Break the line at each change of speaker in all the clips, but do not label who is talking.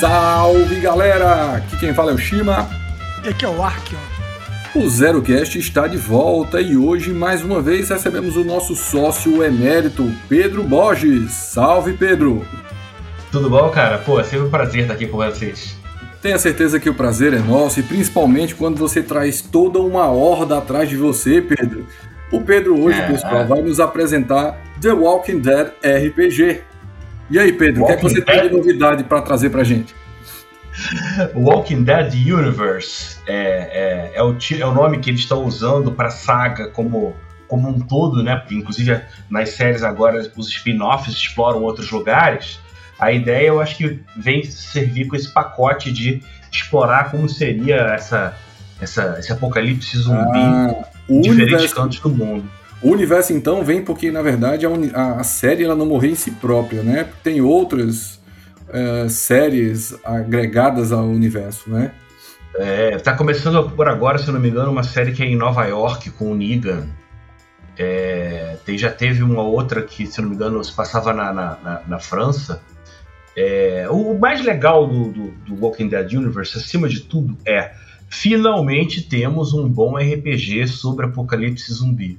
Salve galera! Aqui quem fala é o Shima.
E aqui é o Arkion.
O ZeroCast está de volta e hoje mais uma vez recebemos o nosso sócio emérito, Pedro Borges. Salve Pedro!
Tudo bom, cara? Pô, é sempre um prazer estar aqui com vocês.
Tenha certeza que o prazer é nosso e principalmente quando você traz toda uma horda atrás de você, Pedro. O Pedro hoje, é, pessoal, vai nos apresentar The Walking Dead RPG. E aí, Pedro, o que é que você tem de novidade para trazer pra gente?
Walking Dead Universe é, é, é, o, é o nome que eles estão usando para a saga como, como um todo, né? Porque, inclusive, nas séries agora, os spin-offs exploram outros lugares. A ideia, eu acho que vem servir com esse pacote de explorar como seria essa, essa, esse apocalipse zumbi ah, em diferentes universo, cantos do mundo.
O universo, então, vem porque, na verdade, a, a série ela não morreu em si própria, né? Tem outras uh, séries agregadas ao universo, né?
É, tá começando por agora, se não me engano, uma série que é em Nova York com o Negan. É, tem, já teve uma outra que, se não me engano, se passava na, na, na, na França. É, o mais legal do, do, do, Walking Dead Universe, acima de tudo, é finalmente temos um bom RPG sobre apocalipse zumbi.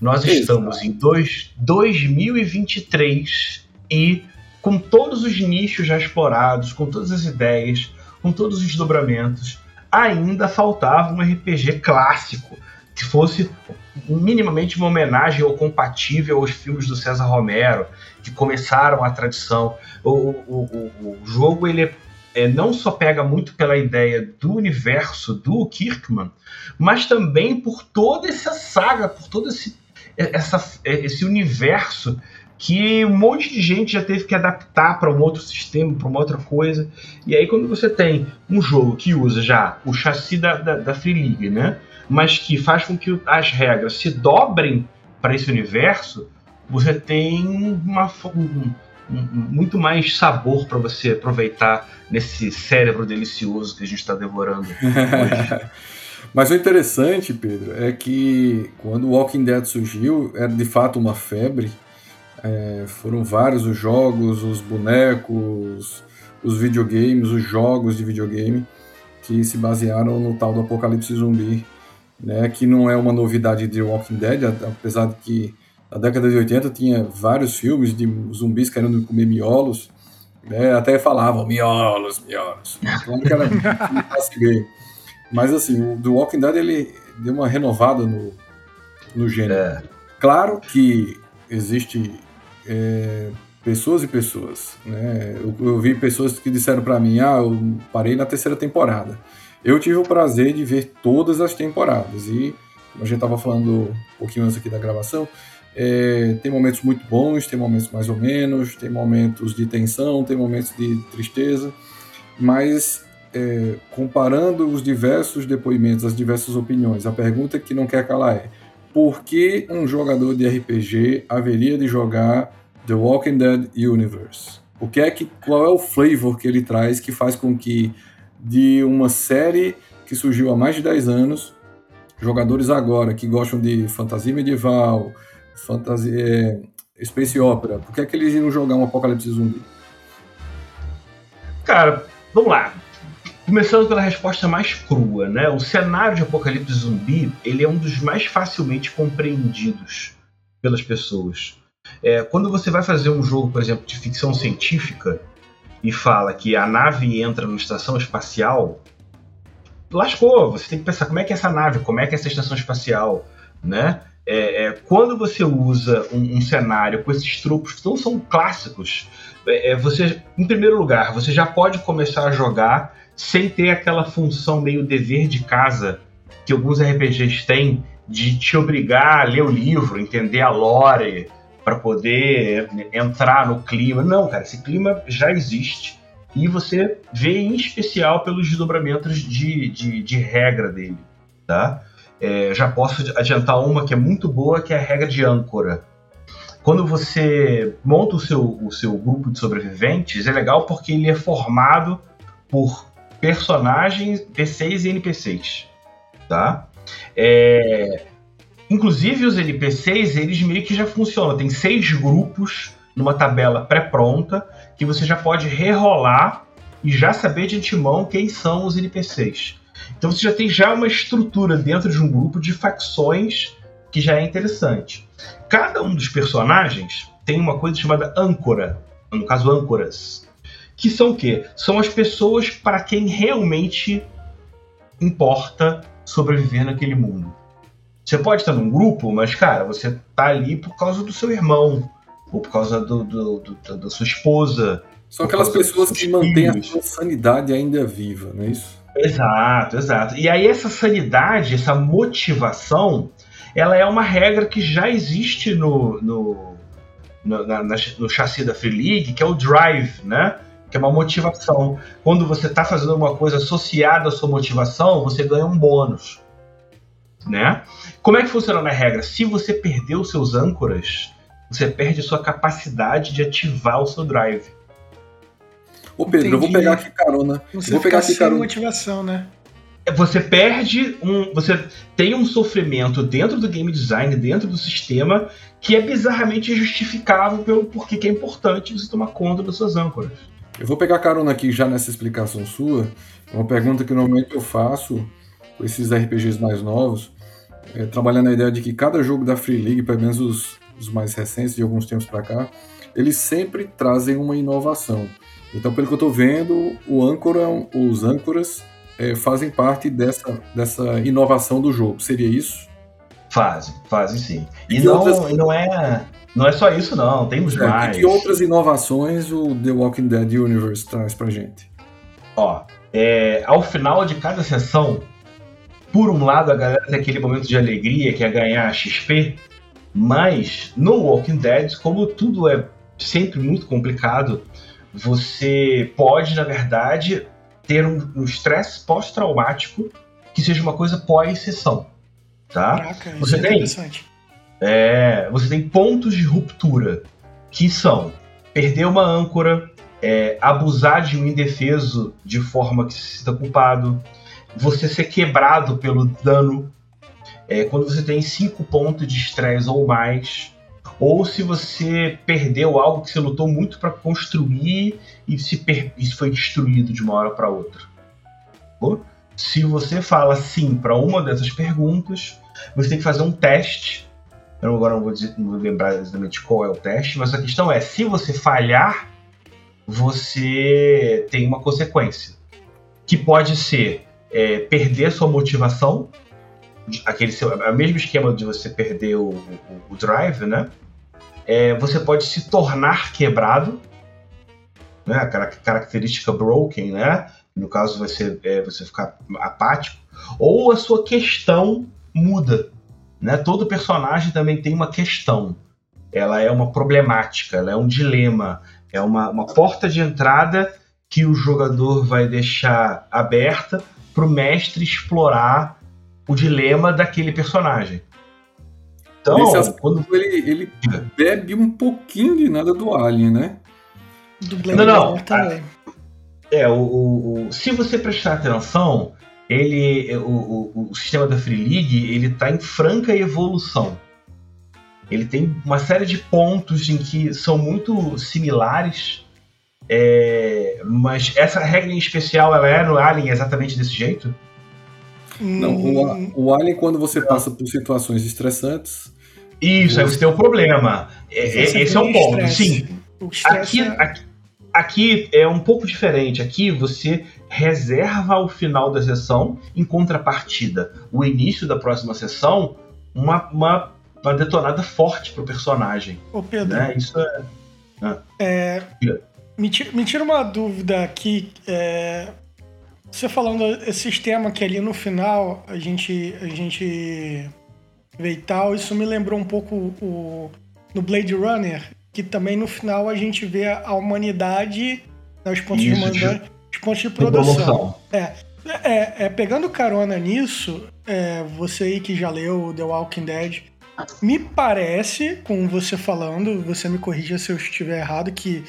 Nós estamos em dois, 2023 e com todos os nichos já explorados, com todas as ideias, com todos os desdobramentos, ainda faltava um RPG clássico que fosse minimamente uma homenagem ou compatível aos filmes do César Romero, que começaram a tradição. O, o, o, o jogo ele é, é, não só pega muito pela ideia do universo do Kirkman, mas também por toda essa saga, por todo esse, essa, esse universo que um monte de gente já teve que adaptar para um outro sistema, para uma outra coisa. E aí, quando você tem um jogo que usa já o chassi da, da, da Free League, né? mas que faz com que as regras se dobrem para esse universo, você tem uma, um, um, muito mais sabor para você aproveitar nesse cérebro delicioso que a gente está devorando hoje.
Mas o interessante, Pedro, é que quando o Walking Dead surgiu, era de fato uma febre. É, foram vários os jogos, os bonecos, os videogames, os jogos de videogame que se basearam no tal do apocalipse zumbi né, que não é uma novidade de Walking Dead, apesar de que na década de 80 tinha vários filmes de zumbis querendo comer miolos, né, até falavam miolos, miolos, claro que era. Mas assim, o The Walking Dead ele deu uma renovada no, no gênero. É. Claro que existe é, pessoas e pessoas, né? Eu, eu vi pessoas que disseram para mim, ah, eu parei na terceira temporada. Eu tive o prazer de ver todas as temporadas e, como a gente estava falando um pouquinho antes aqui da gravação, é, tem momentos muito bons, tem momentos mais ou menos, tem momentos de tensão, tem momentos de tristeza, mas é, comparando os diversos depoimentos, as diversas opiniões, a pergunta que não quer calar é: por que um jogador de RPG haveria de jogar The Walking Dead Universe? O que é que, qual é o flavor que ele traz que faz com que de uma série que surgiu há mais de 10 anos. Jogadores agora que gostam de fantasia medieval, fantasia, é, space opera, por que, é que eles iam jogar um apocalipse zumbi?
Cara, vamos lá. Começando pela resposta mais crua, né? O cenário de apocalipse zumbi ele é um dos mais facilmente compreendidos pelas pessoas. É, quando você vai fazer um jogo, por exemplo, de ficção científica, e fala que a nave entra numa estação espacial, lascou. Você tem que pensar como é que é essa nave, como é que é essa estação espacial, né? É, é, quando você usa um, um, cenário com esses tropos que não são clássicos, é, é, você, em primeiro lugar, você já pode começar a jogar sem ter aquela função meio dever de casa que alguns RPGs têm de te obrigar a ler o livro, entender a lore, para poder entrar no clima. Não, cara, esse clima já existe e você vê em especial pelos desdobramentos de, de, de regra dele, tá? É, já posso adiantar uma que é muito boa, que é a regra de âncora. Quando você monta o seu, o seu grupo de sobreviventes, é legal porque ele é formado por personagens, PCs e NPCs, tá? É, Inclusive os NPCs, eles meio que já funcionam. Tem seis grupos numa tabela pré-pronta que você já pode rerolar e já saber de antemão quem são os NPCs. Então você já tem já uma estrutura dentro de um grupo de facções que já é interessante. Cada um dos personagens tem uma coisa chamada âncora, no caso âncoras, que são o quê? São as pessoas para quem realmente importa sobreviver naquele mundo. Você pode estar num grupo, mas, cara, você tá ali por causa do seu irmão, ou por causa do, do, do da sua esposa.
São aquelas pessoas que mantêm a sua sanidade ainda viva, não é isso?
Exato, exato. E aí essa sanidade, essa motivação, ela é uma regra que já existe no, no, no, na, no chassi da Free League, que é o drive, né? Que é uma motivação. Quando você está fazendo uma coisa associada à sua motivação, você ganha um bônus. Né? Como é que funciona na regra? Se você perder os seus âncoras, você perde a sua capacidade de ativar o seu drive.
Ô Pedro, Entendi. eu vou pegar aqui carona.
Você
vou
pegar aqui carona. motivação, né?
É, você perde um. Você tem um sofrimento dentro do game design, dentro do sistema, que é bizarramente injustificável pelo porquê que é importante você tomar conta das suas âncoras.
Eu vou pegar carona aqui já nessa explicação sua. Uma pergunta que normalmente eu faço com esses RPGs mais novos, é, trabalhando a ideia de que cada jogo da Free League, pelo menos os, os mais recentes, de alguns tempos para cá, eles sempre trazem uma inovação. Então, pelo que eu estou vendo, o âncora, os âncoras é, fazem parte dessa, dessa inovação do jogo. Seria isso?
Fazem, fazem sim. E, e não, outras... não, é, não é só isso, não. Temos é, mais.
E que outras inovações o The Walking Dead Universe traz pra gente?
Ó, é, ao final de cada sessão, por um lado, a galera tem aquele momento de alegria que é ganhar XP, mas no Walking Dead, como tudo é sempre muito complicado, você pode, na verdade, ter um estresse um pós-traumático que seja uma coisa pós-sessão. Tá?
Caraca, você é tem, interessante.
É, você tem pontos de ruptura que são perder uma âncora, é, abusar de um indefeso de forma que se sinta culpado, você ser quebrado pelo dano. É, quando você tem cinco pontos de estresse ou mais, ou se você perdeu algo que você lutou muito para construir e se isso foi destruído de uma hora para outra. Se você fala sim para uma dessas perguntas, você tem que fazer um teste. Eu agora não vou, dizer, não vou lembrar exatamente qual é o teste, mas a questão é: se você falhar, você tem uma consequência. Que pode ser é, perder sua motivação, aquele seu, é o mesmo esquema de você perder o, o, o drive, né? é, você pode se tornar quebrado, né? A característica broken, né? No caso, ser é, você ficar apático, ou a sua questão muda, né? Todo personagem também tem uma questão. Ela é uma problemática, ela é um dilema, é uma, uma porta de entrada que o jogador vai deixar aberta para o mestre explorar o dilema daquele personagem.
Então, Nesse aspecto, quando ele, ele bebe um pouquinho de nada do Alien, né?
Do Blade não, não. também.
É, o, o, o, se você prestar atenção, ele, o, o, o sistema da Free League ele está em franca evolução. Ele tem uma série de pontos em que são muito similares, é, mas essa regra em especial ela é no Alien exatamente desse jeito?
Não, o, o Alien, quando você passa por situações estressantes,
isso, aí você tem um problema. É, é esse é o ponto. Sim. Aqui, é... aqui, aqui é um pouco diferente. Aqui você reserva o final da sessão, em contrapartida, o início da próxima sessão, uma, uma, uma detonada forte pro personagem.
Ô, Pedro.
Né? Isso é.
Ah. é me, tira, me, tira, uma dúvida aqui. É, você falando esse sistema que ali no final a gente. A gente e tal. Isso me lembrou um pouco o, no Blade Runner, que também no final a gente vê a humanidade, né, os pontos Isso, de humanidade, os pontos de produção. É, é, é, pegando carona nisso, é, você aí que já leu The Walking Dead, me parece, com você falando, você me corrija se eu estiver errado, que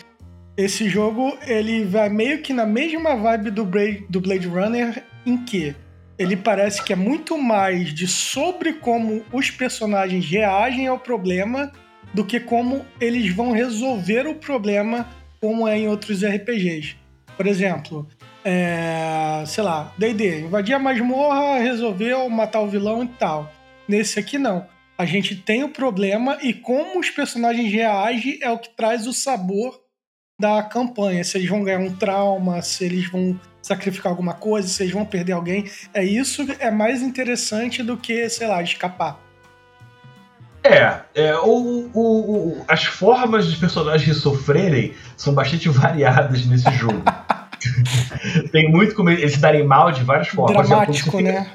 esse jogo ele vai meio que na mesma vibe do Blade, do Blade Runner, em que ele parece que é muito mais de sobre como os personagens reagem ao problema do que como eles vão resolver o problema, como é em outros RPGs. Por exemplo, é, sei lá, D&D, invadir a masmorra, resolveu matar o vilão e tal. Nesse aqui não. A gente tem o problema e como os personagens reagem é o que traz o sabor da campanha. Se eles vão ganhar um trauma, se eles vão sacrificar alguma coisa, se eles vão perder alguém. É isso é mais interessante do que, sei lá, escapar.
É, é o, o, o, as formas dos personagens sofrerem são bastante variadas nesse jogo. Tem muito como eles se darem mal de várias formas.
Dramático, fica, né?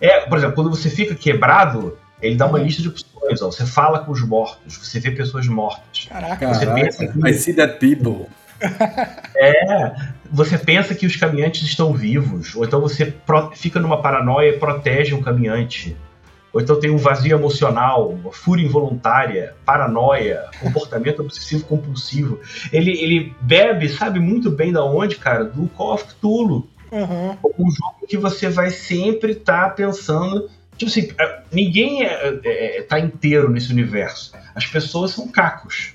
É, por exemplo, quando você fica quebrado, ele dá uma uhum. lista de opções. Ó. Você fala com os mortos, você vê pessoas mortas.
Caraca, você Caraca. pensa que... I see that people.
É, você pensa que os caminhantes estão vivos, ou então você fica numa paranoia e protege um caminhante. Ou então tem um vazio emocional, uma fúria involuntária, paranoia, comportamento obsessivo compulsivo. Ele, ele bebe, sabe muito bem da onde, cara? Do Call of Cthulhu. Uhum. Um jogo que você vai sempre estar tá pensando. Tipo assim, é, ninguém é, é, é, tá inteiro nesse universo. As pessoas são cacos.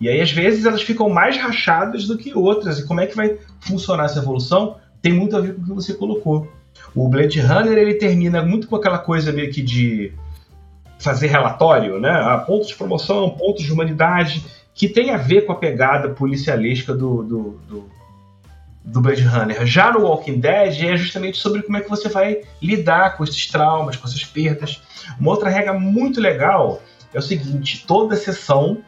E aí, às vezes, elas ficam mais rachadas do que outras. E como é que vai funcionar essa evolução? Tem muito a ver com o que você colocou. O Blade Runner ele termina muito com aquela coisa meio que de fazer relatório, né? Ah, pontos de promoção, pontos de humanidade, que tem a ver com a pegada policialesca do, do, do, do Blade Runner. Já no Walking Dead é justamente sobre como é que você vai lidar com esses traumas, com essas perdas. Uma outra regra muito legal é o seguinte: toda sessão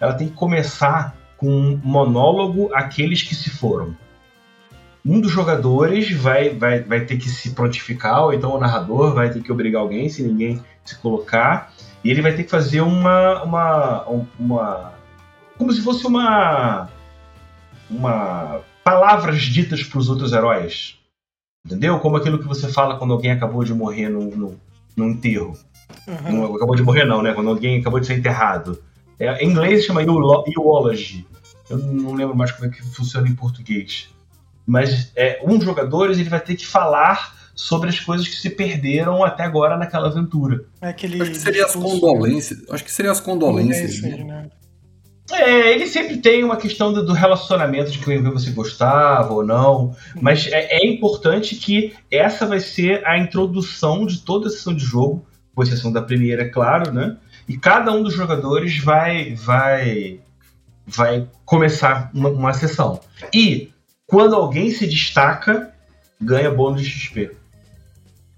ela tem que começar com um monólogo aqueles que se foram um dos jogadores vai, vai, vai ter que se prontificar, ou então o narrador vai ter que obrigar alguém, se ninguém se colocar, e ele vai ter que fazer uma. uma, uma como se fosse uma. uma palavras ditas para os outros heróis. Entendeu? Como aquilo que você fala quando alguém acabou de morrer num, num, num enterro. Uhum. Não, acabou de morrer, não, né? Quando alguém acabou de ser enterrado. É, em inglês chama eulogy. Eu não lembro mais como é que funciona em português mas é, um dos jogadores ele vai ter que falar sobre as coisas que se perderam até agora naquela aventura.
É aquele acho que seria as condolências. Acho que seria as condolências. Né?
É, ele sempre tem uma questão do, relacionamento de quem você gostava ou não, mas é, é, importante que essa vai ser a introdução de toda a sessão de jogo, com exceção da primeira, é claro, né? E cada um dos jogadores vai vai vai começar uma, uma sessão. E quando alguém se destaca, ganha bônus de XP.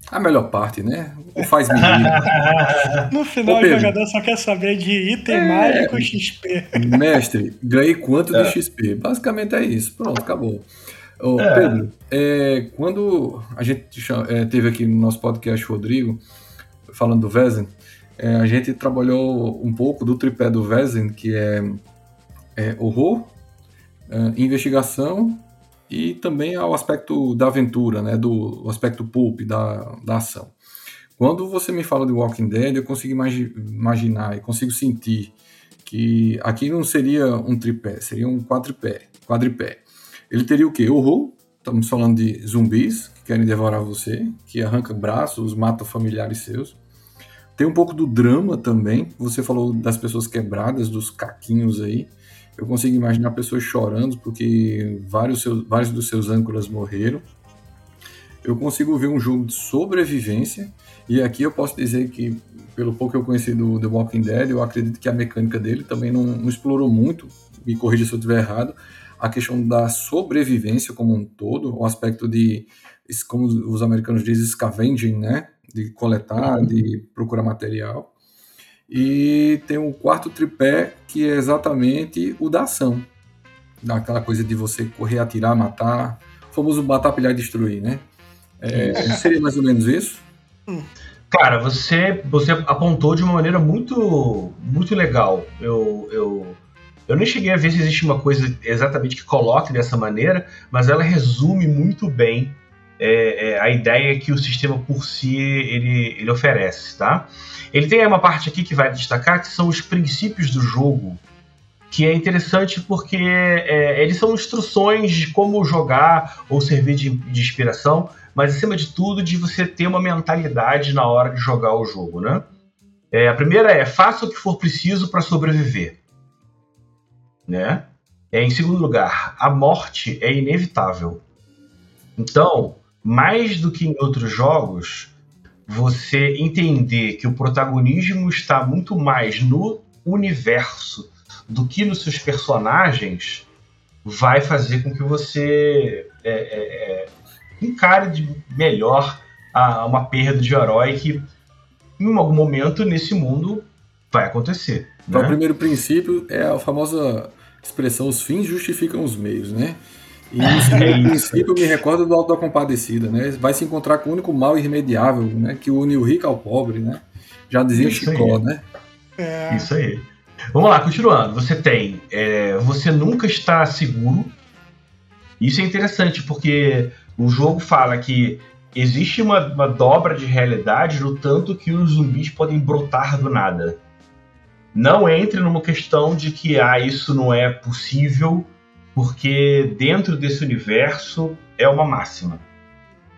A melhor parte, né? O faz menino.
no final, Ô, o jogador só quer saber de item é... mágico XP.
Mestre, ganhei quanto é. de XP? Basicamente é isso. Pronto, acabou. Ô, é. Pedro, é, quando a gente é, teve aqui no nosso podcast Rodrigo, falando do Vezem, é, a gente trabalhou um pouco do tripé do Vezem, que é, horror, investigação e também ao aspecto da aventura, né, do aspecto pulp da, da ação. Quando você me fala de Walking Dead, eu consigo imagi imaginar e consigo sentir que aqui não seria um tripé, seria um quadripé, quadripé. Ele teria o quê? Horror, estamos falando de zumbis que querem devorar você, que arranca braços, mata familiares seus. Tem um pouco do drama também, você falou das pessoas quebradas, dos caquinhos aí. Eu consigo imaginar pessoas chorando porque vários, seus, vários dos seus âncoras morreram. Eu consigo ver um jogo de sobrevivência, e aqui eu posso dizer que, pelo pouco que eu conheci do The Walking Dead, eu acredito que a mecânica dele também não, não explorou muito, me corrija se eu estiver errado, a questão da sobrevivência como um todo, o aspecto de, como os americanos dizem, scavenging, né? De coletar, de procurar material. E tem um quarto tripé que é exatamente o da ação. Daquela coisa de você correr, atirar, matar. O famoso matar, pilhar e destruir, né? É, seria mais ou menos isso?
Cara, você, você apontou de uma maneira muito, muito legal. Eu, eu, eu nem cheguei a ver se existe uma coisa exatamente que coloque dessa maneira, mas ela resume muito bem é, é, a ideia que o sistema por si ele, ele oferece, tá? Ele tem uma parte aqui que vai destacar que são os princípios do jogo, que é interessante porque é, eles são instruções de como jogar ou servir de, de, inspiração, mas acima de tudo de você ter uma mentalidade na hora de jogar o jogo, né? É, a primeira é faça o que for preciso para sobreviver, né? É, em segundo lugar, a morte é inevitável. Então, mais do que em outros jogos, você entender que o protagonismo está muito mais no universo do que nos seus personagens vai fazer com que você é, é, é encare de melhor a, uma perda de herói que em algum momento nesse mundo vai acontecer.
Então, né? o primeiro princípio é a famosa expressão os fins justificam os meios, né? E isso, é princípio me recorda do Alto da Compadecida, né? Vai se encontrar com o único mal irremediável, né? Que une o rico ao pobre, né? Já dizia isso Chicó, aí. né?
É... Isso aí. Vamos lá, continuando. Você tem. É, você nunca está seguro. Isso é interessante, porque o jogo fala que existe uma, uma dobra de realidade no tanto que os zumbis podem brotar do nada. Não entre numa questão de que ah, isso não é possível, porque dentro desse universo é uma máxima.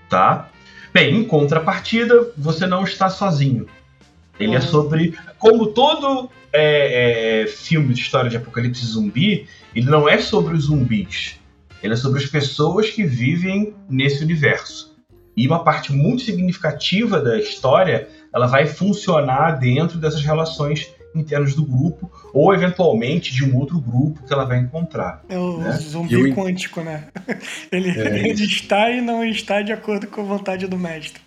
Tá? Bem, em contrapartida, você não está sozinho. Ele é é sobre. Como todo é, é, filme de história de apocalipse zumbi, ele não é sobre os zumbis. Ele é sobre as pessoas que vivem nesse universo. E uma parte muito significativa da história, ela vai funcionar dentro dessas relações internas do grupo, ou eventualmente de um outro grupo que ela vai encontrar.
É o né? zumbi Eu... quântico, né? Ele, é ele está e não está de acordo com a vontade do mestre.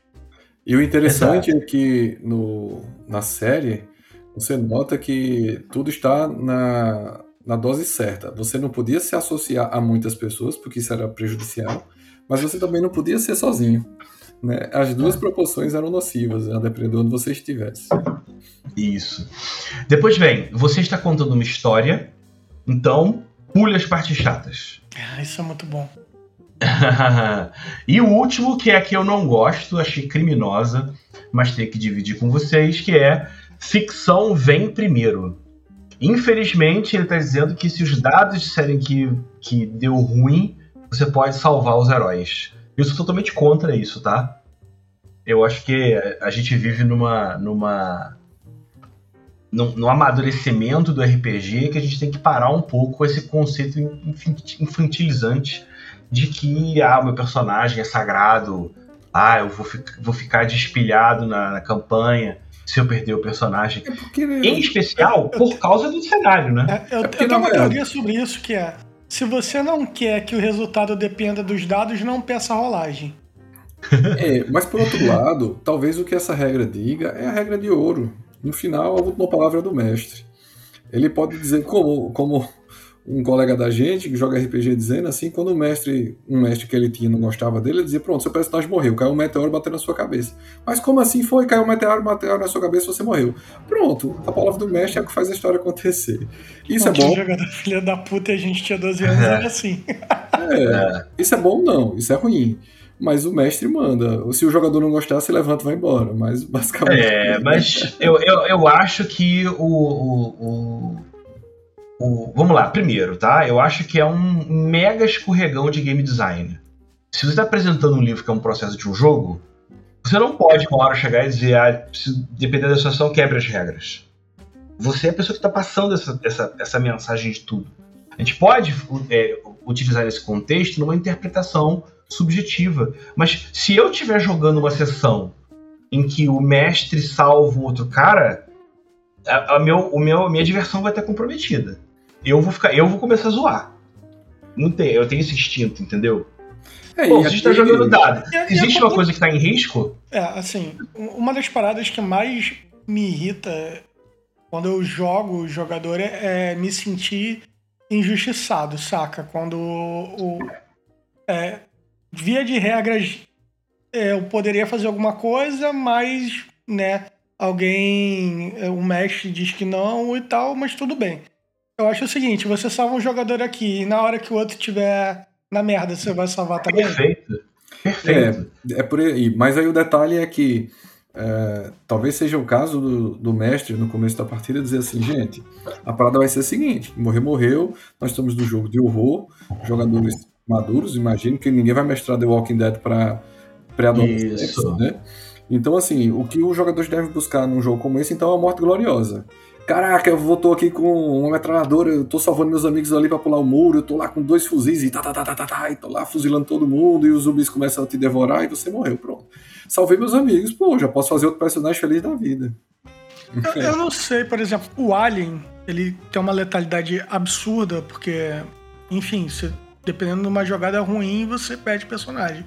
E o interessante Exato. é que no, na série você nota que tudo está na, na dose certa. Você não podia se associar a muitas pessoas, porque isso era prejudicial, mas você também não podia ser sozinho. Né? As duas é. proporções eram nocivas, a depender de onde você estivesse.
Isso. Depois vem, você está contando uma história, então pule as partes chatas.
Ah, isso é muito bom.
e o último, que é a que eu não gosto, achei criminosa, mas tenho que dividir com vocês, que é ficção vem primeiro. Infelizmente, ele está dizendo que se os dados disserem que, que deu ruim, você pode salvar os heróis. Eu sou totalmente contra isso, tá? Eu acho que a gente vive numa. numa no, no amadurecimento do RPG que a gente tem que parar um pouco com esse conceito infantilizante de que ah, meu personagem é sagrado, ah, eu vou, fi vou ficar despilhado na, na campanha se eu perder o personagem. É porque... Em especial, por causa do cenário, né?
É, eu, é eu tenho uma teoria sobre isso que é: se você não quer que o resultado dependa dos dados, não peça rolagem.
É, mas por outro lado, talvez o que essa regra diga é a regra de ouro. No final, a última palavra é do mestre. Ele pode dizer como, como um colega da gente que joga RPG dizendo assim, quando o mestre, um mestre que ele tinha não gostava dele, ele dizia, pronto, seu personagem morreu, caiu um meteoro bateu na sua cabeça. Mas como assim foi? Caiu um meteoro, bateu na sua cabeça você morreu. Pronto, a palavra do mestre é o que faz a história acontecer. Isso é bom.
jogador filha da puta e a gente tinha 12 anos, era assim.
É, isso é bom não, isso é ruim. Mas o mestre manda. Se o jogador não gostar, se levanta e vai embora. Mas basicamente.
É, mas eu, eu, eu acho que o, o, o o, vamos lá, primeiro, tá? Eu acho que é um mega escorregão de game design. Se você está apresentando um livro que é um processo de um jogo, você não pode uma hora chegar e dizer, ah, dependendo da situação, quebre as regras. Você é a pessoa que está passando essa, essa, essa mensagem de tudo. A gente pode é, utilizar esse contexto numa interpretação subjetiva. Mas se eu estiver jogando uma sessão em que o mestre salva um outro cara, a, a meu, o meu, a minha diversão vai estar comprometida eu vou ficar, eu vou começar a zoar. Não tem, eu tenho esse instinto, entendeu? É, Pô, você está jogando dado. Existe uma coisa que está em risco?
É, assim, uma das paradas que mais me irrita quando eu jogo o jogador é, é me sentir injustiçado, saca? Quando o. É, via de regras, é, eu poderia fazer alguma coisa, mas, né, alguém, o é, mestre diz que não e tal, mas tudo bem. Eu acho o seguinte, você salva um jogador aqui e na hora que o outro tiver na merda, você vai salvar também?
Perfeito. Perfeito.
É, é por aí. Mas aí o detalhe é que é, talvez seja o caso do, do, mestre no começo da partida dizer assim, gente, a parada vai ser a seguinte: morrer, morreu, nós estamos no jogo de horror, jogadores maduros, imagino que ninguém vai mestrar The Walking Dead para pré-adolescentes, né? Então, assim, o que os jogadores devem buscar num jogo como esse, então, é a morte gloriosa. Caraca, eu voltou aqui com uma metralhadora, eu tô salvando meus amigos ali pra pular o muro, eu tô lá com dois fuzis e tá, tá, tá, tá, tá, tá, e tô lá fuzilando todo mundo e os zumbis começam a te devorar e você morreu, pronto. Salvei meus amigos, pô, já posso fazer outro personagem feliz da vida.
Eu, eu não sei, por exemplo, o Alien, ele tem uma letalidade absurda, porque, enfim, se, dependendo de uma jogada ruim, você perde personagem.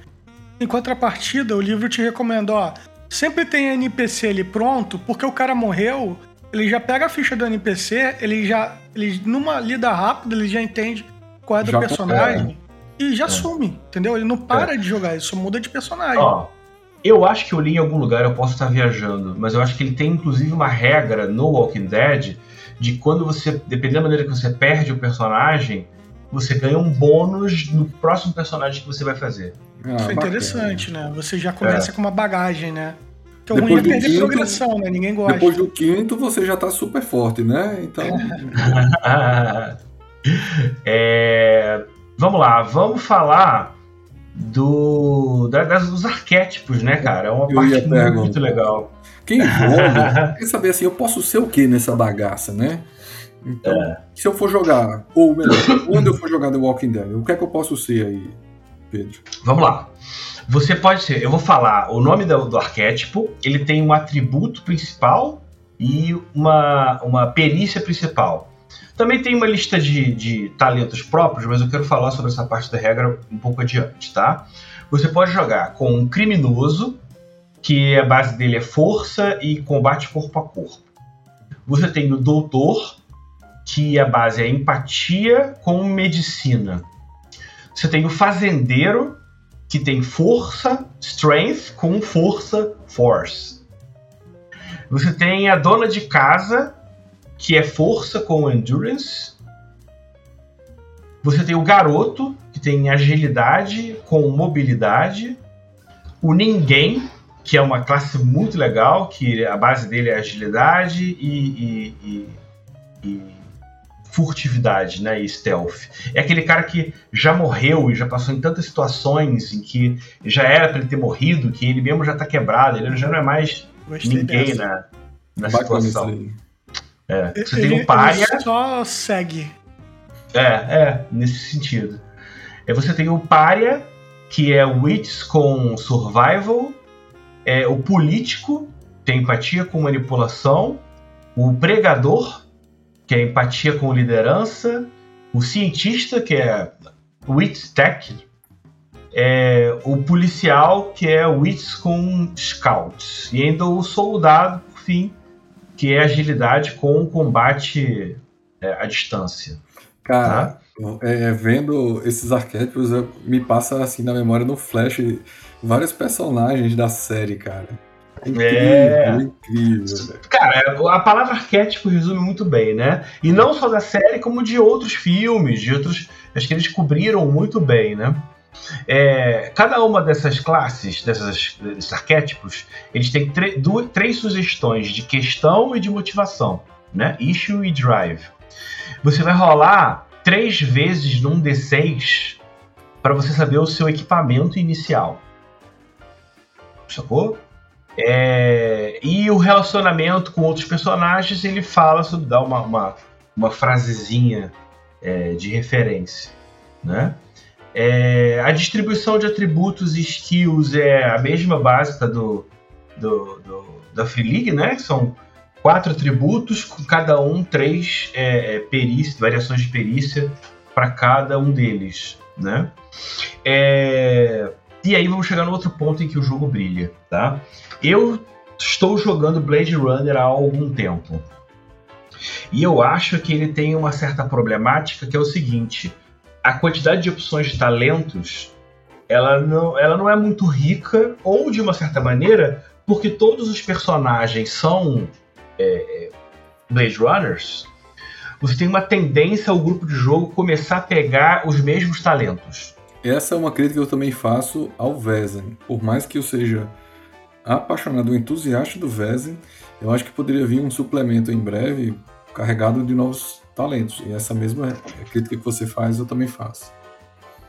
Em contrapartida, o livro te recomenda, ó, sempre tem NPC ali pronto, porque o cara morreu, ele já pega a ficha do NPC, ele já, ele, numa lida rápida, ele já entende qual é do
Já
personagem e já
É.
some, entendeu? Ele não para de jogar, ele só muda de personagem.
Ó, eu acho que eu li em algum lugar, eu posso estar viajando, mas eu acho que ele tem inclusive uma regra no Walking Dead de quando você, dependendo da maneira que você perde o personagem, você ganha um bônus no próximo personagem que você vai fazer.
Ah,
Isso é
bacana.
interessante, né? Você já começa com uma bagagem, né? Que o
Depois
ruim é
do
perder
quinto-
progressão, né? Ninguém gosta.
Depois do quinto, você já tá super forte, né? Então,
É, vamos lá, vamos falar do da- das- dos arquétipos, né, cara? É uma
Eu
parte
perguntar.
muito legal.
quem joga quer saber assim, eu posso ser o que nessa bagaça, né? Então,
É.
se eu for jogar, ou melhor, quando eu for jogar The Walking Dead, o que é que eu posso ser aí, Pedro?
Vamos lá. Você pode ser, eu vou falar o nome do, do arquétipo, ele tem um atributo principal e uma, uma perícia principal. Também tem uma lista de, de talentos próprios, mas eu quero falar sobre essa parte da regra um pouco adiante, tá? Você pode jogar com um criminoso, que a base dele é força e combate corpo a corpo. Você tem o doutor, que a base é empatia com medicina. Você tem o fazendeiro, que tem força, strength, com força, force. Você tem a dona de casa, que é força com endurance. Você tem o garoto, que tem agilidade com mobilidade. O ninguém, que é uma classe muito legal, que a base dele é agilidade e, e- e- e furtividade, né, e stealth. É aquele cara que já morreu e já passou em tantas situações em que já era pra ele ter morrido, que ele mesmo já tá quebrado, ele já não é mais
Gostei
ninguém
dessa.
na, na
Bacana
situação. É. Você
Ele,
tem o pária,
ele só segue.
é, é, nesse sentido. É, você tem o pária, que é o wits com survival, é o político, tem empatia com manipulação, o pregador, que é empatia com liderança, o cientista, que é wits tech, é o policial, que é wits com scouts, e ainda o soldado, por fim, que é agilidade com combate é, à distância.
Cara, é, vendo esses arquétipos, me passa assim na memória no flash vários personagens da série, cara. É incrível,
É.
incrível.
Cara, a palavra arquétipo resume muito bem, né? E não só da série, como de outros filmes, de outros. Acho que eles cobriram muito bem, né? É, cada uma dessas classes, dessas, desses arquétipos, eles têm duas- três sugestões de questão e de motivação, né? Issue e drive. Você vai rolar três vezes num D6 para você saber o seu equipamento inicial. Sacou? É, e o relacionamento com outros personagens, ele fala sobre dar uma, uma, uma frasezinha é, de referência, né? É, a distribuição de atributos e skills é a mesma básica do, do, do- da Free League, né? São quatro atributos, com cada um três é, é, perícia, variações de perícia para cada um deles, né? É, e aí vamos chegar no outro ponto em que o jogo brilha, tá? Eu estou jogando Blade Runner há algum tempo. E eu acho que ele tem uma certa problemática que é o seguinte: a quantidade de opções de talentos ela não, ela não é muito rica, ou de uma certa maneira, porque todos os personagens são é, Blade Runners, você tem uma tendência ao grupo de jogo começar a pegar os mesmos talentos.
Essa é uma crítica que eu também faço ao Vezem. Por mais que eu seja apaixonado, entusiasta do Vezem, eu acho que poderia vir um suplemento em breve carregado de novos talentos. E essa mesma crítica que você faz, eu também faço.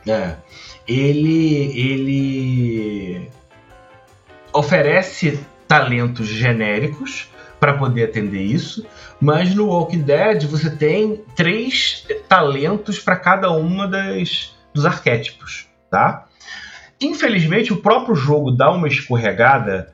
É. Ele, ele oferece talentos genéricos, para poder atender isso, mas no Walking Dead você tem três talentos para cada uma das dos arquétipos, tá? Infelizmente o próprio jogo dá uma escorregada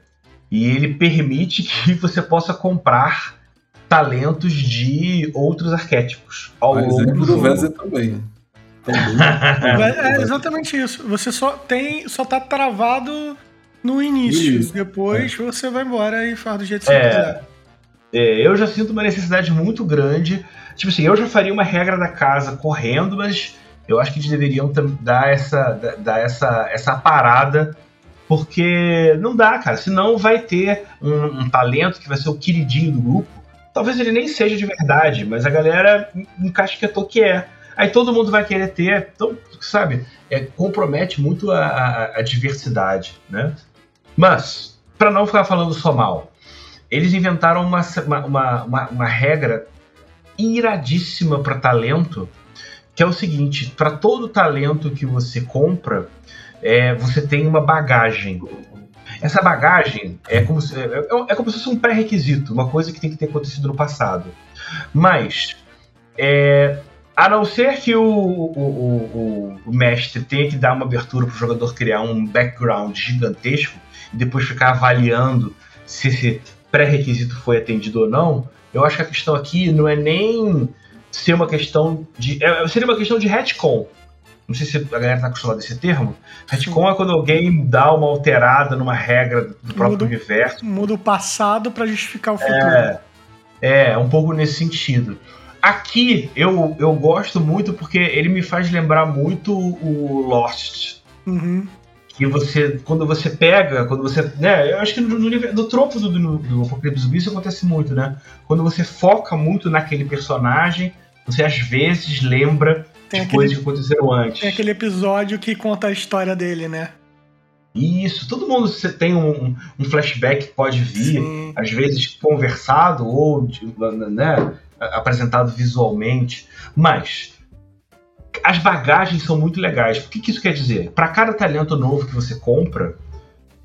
e ele permite que você possa comprar talentos de outros arquétipos
ao longo do jogo. também.
também. é exatamente isso. Você só tem, só tá travado no início. Isso. Depois é. você vai embora e faz do jeito que você é, quiser.
É, eu já sinto uma necessidade muito grande. Tipo assim, eu já faria uma regra da casa correndo, mas eu acho que eles deveriam dar essa, dar essa, essa parada, porque não dá, cara. Senão vai ter um, um talento que vai ser o queridinho do grupo. Talvez ele nem seja de verdade, mas a galera encasquetou que é. Aí todo mundo vai querer ter. Então, sabe, é, compromete muito a, a, a diversidade, né? Mas, para não ficar falando só mal, eles inventaram uma, uma, uma, uma regra iradíssima para talento, que é o seguinte: para todo talento que você compra, é, você tem uma bagagem. Essa bagagem é como se, é, é, é como se fosse um pré-requisito, uma coisa que tem que ter acontecido no passado. Mas, é, a não ser que o, o, o, o mestre tenha que dar uma abertura para o jogador criar um background gigantesco e depois ficar avaliando se esse pré-requisito foi atendido ou não, eu acho que a questão aqui não é nem ser uma questão de. É, seria uma questão de retcon. Não sei se a galera está acostumada a esse termo. Retcon é quando alguém dá uma alterada numa regra do próprio muda, universo.
Muda o passado para justificar o futuro.
É, é, um pouco nesse sentido. Aqui eu, eu gosto muito porque ele me faz lembrar muito o Lost.
Uhum
que você, quando você pega, quando você, né, eu acho que no, no, no tropo do, do, do Apocalipse Zumbi isso acontece muito, né? Quando você foca muito naquele personagem, você às vezes lembra tem de aquele, coisas que aconteceram antes.
Tem aquele episódio que conta a história dele, né?
Isso, todo mundo tem um, um flashback que pode vir, Sim. às vezes conversado ou né, apresentado visualmente, mas as bagagens são muito legais. O que, que isso quer dizer? Para cada talento novo que você compra,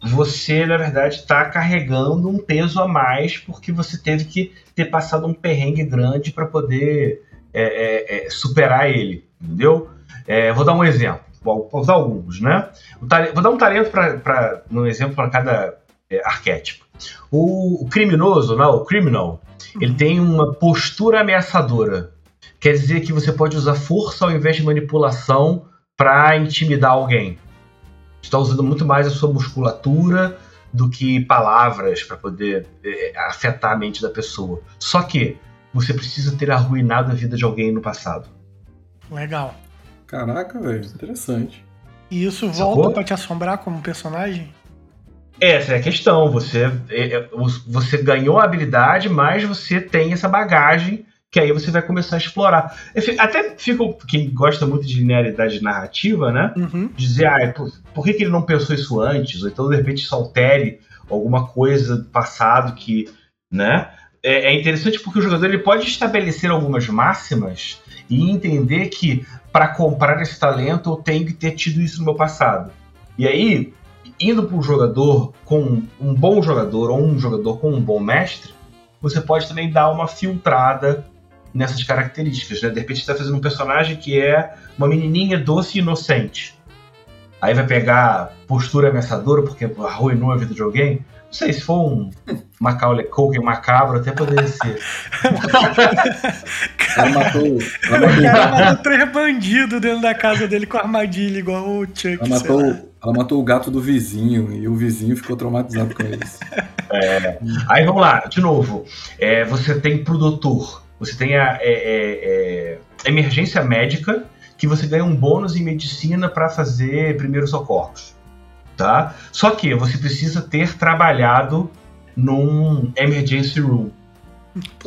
você, na verdade, está carregando um peso a mais porque você teve que ter passado um perrengue grande para poder é, é, é, superar ele, entendeu? É, vou dar um exemplo, vou, vou dar alguns, né? Vou dar um talento para um exemplo para cada é, arquétipo. O, o, criminoso, não, o criminal, ele uhum. tem uma postura ameaçadora quer dizer que você pode usar força ao invés de manipulação para intimidar alguém. Está usando muito mais a sua musculatura do que palavras para poder é, afetar a mente da pessoa. Só que você precisa ter arruinado a vida de alguém no passado.
Legal.
Caraca, velho, interessante.
E isso volta para te assombrar como personagem?
Essa é a questão. Você, é, é, você ganhou a habilidade, mas você tem essa bagagem que aí você vai começar a explorar. Até fico, quem gosta muito de linearidade narrativa, né?
Uhum.
Dizer, ah, por, por, que, que ele não pensou isso antes? Ou então, de repente, isso altere alguma coisa do passado que, né? É, é interessante porque o jogador ele pode estabelecer algumas máximas e entender que para comprar esse talento eu tenho que ter tido isso no meu passado. E aí, indo para um jogador com um bom jogador ou um jogador com um bom mestre, você pode também dar uma filtrada nessas características. Né? De repente você está fazendo um personagem que é uma menininha doce e inocente. Aí vai pegar postura ameaçadora porque arruinou a vida de alguém. Não sei, se for um Macaulay Culkin macabro, até poderia ser.
ela matou.
Ela matou, ela matou três bandidos dentro da casa dele com armadilha, igual o Chuck.
Ela matou, ela matou o gato do vizinho e o vizinho ficou traumatizado com isso.
É. Aí vamos lá, de novo. É, você tem produtor você tem a é, é, é, emergência médica, que você ganha um bônus em medicina para fazer primeiros socorros. Tá? Só que você precisa ter trabalhado num emergency room.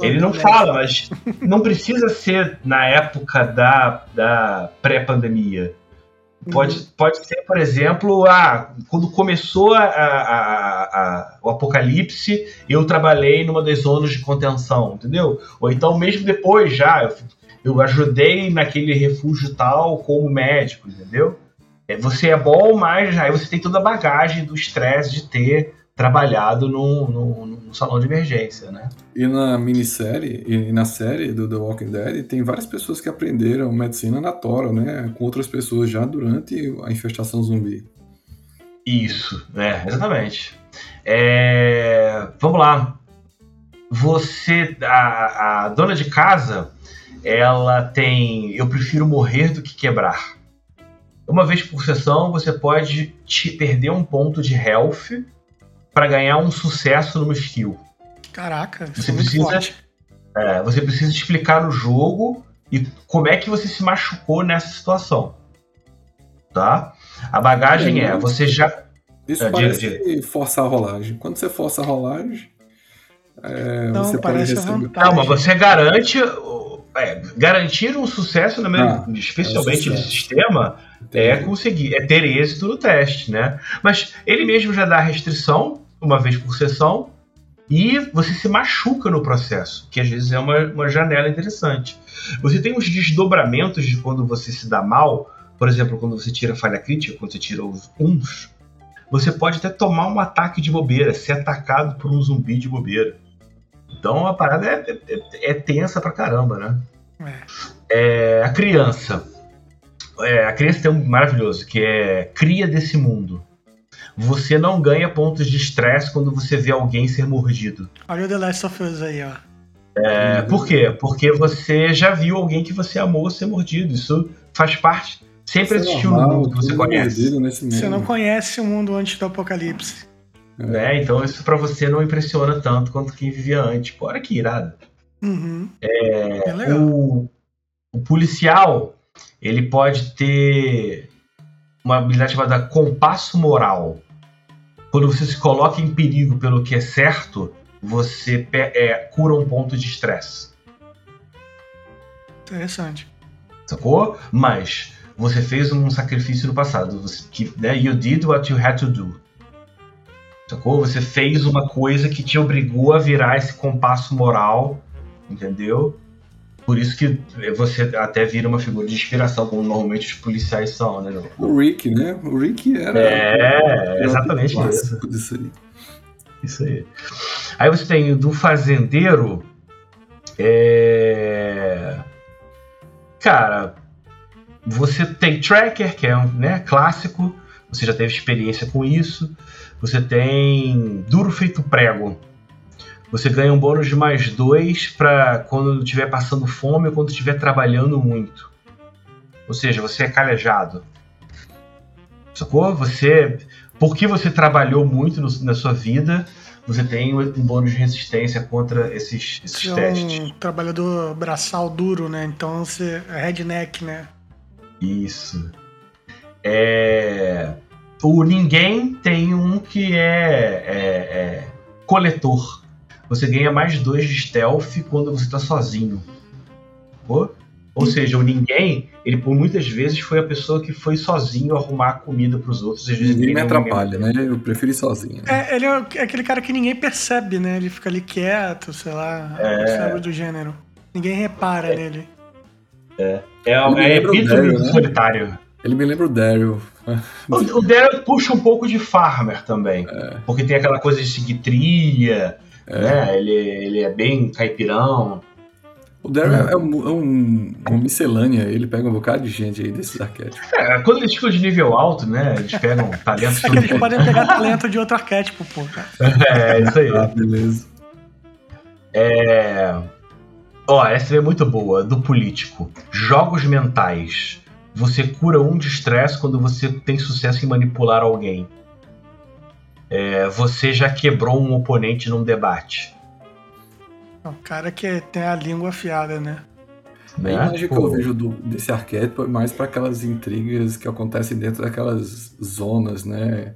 Ele não fala, mas não precisa ser na época da, da pré-pandemia. Pode, uhum. pode ser, por exemplo, ah, quando começou a, a, a, o apocalipse, eu trabalhei numa das zonas de contenção, entendeu? Ou então, mesmo depois já, eu, eu ajudei naquele refúgio tal como médico, entendeu? É, você é bom, mas aí você tem toda a bagagem do estresse de ter trabalhado num, num, num, salão de emergência, né?
E na minissérie, e na série do The Walking Dead, tem várias pessoas que aprenderam medicina na Tora, né? Com outras pessoas já durante a infestação zumbi.
Isso, é, exatamente. É, vamos lá. Você, a, a dona de casa, ela tem. Eu prefiro morrer do que quebrar. Uma vez por sessão, você pode te perder um ponto de health para ganhar um sucesso numa skill.
Caraca,
você precisa, é, você precisa explicar no jogo e como é que você se machucou nessa situação. Tá? A bagagem é, é você já.
Isso é, parece diga. forçar a rolagem. Quando você força a rolagem, é,
Não,
você
pode
receber. Não, mas você garante. É, garantir um sucesso, no ah, especialmente é nesse sistema, é conseguir, é ter êxito no teste, né? Mas ele mesmo já dá restrição, uma vez por sessão, e você se machuca no processo, que às vezes é uma, uma janela interessante. Você tem os desdobramentos de quando você se dá mal, por exemplo, quando você tira falha crítica, quando você tira os uns, você pode até tomar um ataque de bobeira, ser atacado por um zumbi de bobeira. Então a parada é, é, é tensa pra caramba, né? É. é a criança. É, a criança tem um maravilhoso, que é cria desse mundo. Você não ganha pontos de estresse quando você vê alguém ser mordido.
Olha o The Last of Us aí, ó.
É, por quê? Porque você já viu alguém que você amou ser mordido. Isso faz parte. Sempre Isso existiu no mundo que você conhece.
Você não conhece o mundo antes do apocalipse.
É. é, então isso para você não impressiona tanto quanto quem vivia antes. Pô, olha que irado.
Uhum.
É, é o, o, policial, ele pode ter uma habilidade chamada compasso moral. Quando você se coloca em perigo pelo que é certo, você é, cura um ponto de estresse.
Interessante.
Sacou? Mas você fez um sacrifício no passado. Você, que, né, you did what you had to do. Sacou? Você fez uma coisa que te obrigou a virar esse compasso moral, entendeu? Por isso que você até vira uma figura de inspiração, como normalmente os policiais são, né?
O Rick, né? O Rick era.
É, exatamente isso.
Isso aí.
Isso aí. Aí você tem do fazendeiro. É... Cara, você tem tracker, que é um né, clássico. Você já teve experiência com isso. Você tem duro feito prego. Você ganha um bônus de mais dois para quando estiver passando fome ou quando estiver trabalhando muito. Ou seja, você é calejado. Sacou? Você. Porque você trabalhou muito no, na sua vida, você tem um bônus de resistência contra esses, esses você testes. É um
trabalhador braçal duro, né? Então você é redneck, né?
Isso. É o ninguém tem um que é, é, é, coletor. Você ganha mais dois de stealth quando você está sozinho. Ou, ou seja, o ninguém, ele por muitas vezes foi a pessoa que foi sozinho arrumar comida para os outros. Às vezes
ninguém me atrapalha, né? Eu prefiro ir sozinho.
Né? É, ele é, é aquele cara que ninguém percebe, né? Ele fica ali quieto, sei lá, é... do gênero. Ninguém repara
é.
nele.
É, é, é, é né? solitário.
Ele me lembra o Daryl.
O, o Daryl puxa um pouco de Farmer também. É. Porque tem aquela coisa de seguir trilha, é. né? Ele, ele é bem caipirão.
O Daryl é, é, um, é um, uma miscelânea, ele pega um bocado de gente aí desses arquétipos.
É, quando eles ficam de nível alto, né? Eles pegam talentos.
É que eles podem pegar talento de outro arquétipo, pô.
É, isso aí.
Ah, beleza.
É. Ó, essa é muito boa, do político. Jogos mentais. Você cura um de estresse quando você tem sucesso em manipular alguém. É, você já quebrou um oponente num debate.
O cara que tem a língua afiada, né?
A imagem que eu vejo do, desse arquétipo é mais para aquelas intrigas que acontecem dentro daquelas zonas, né?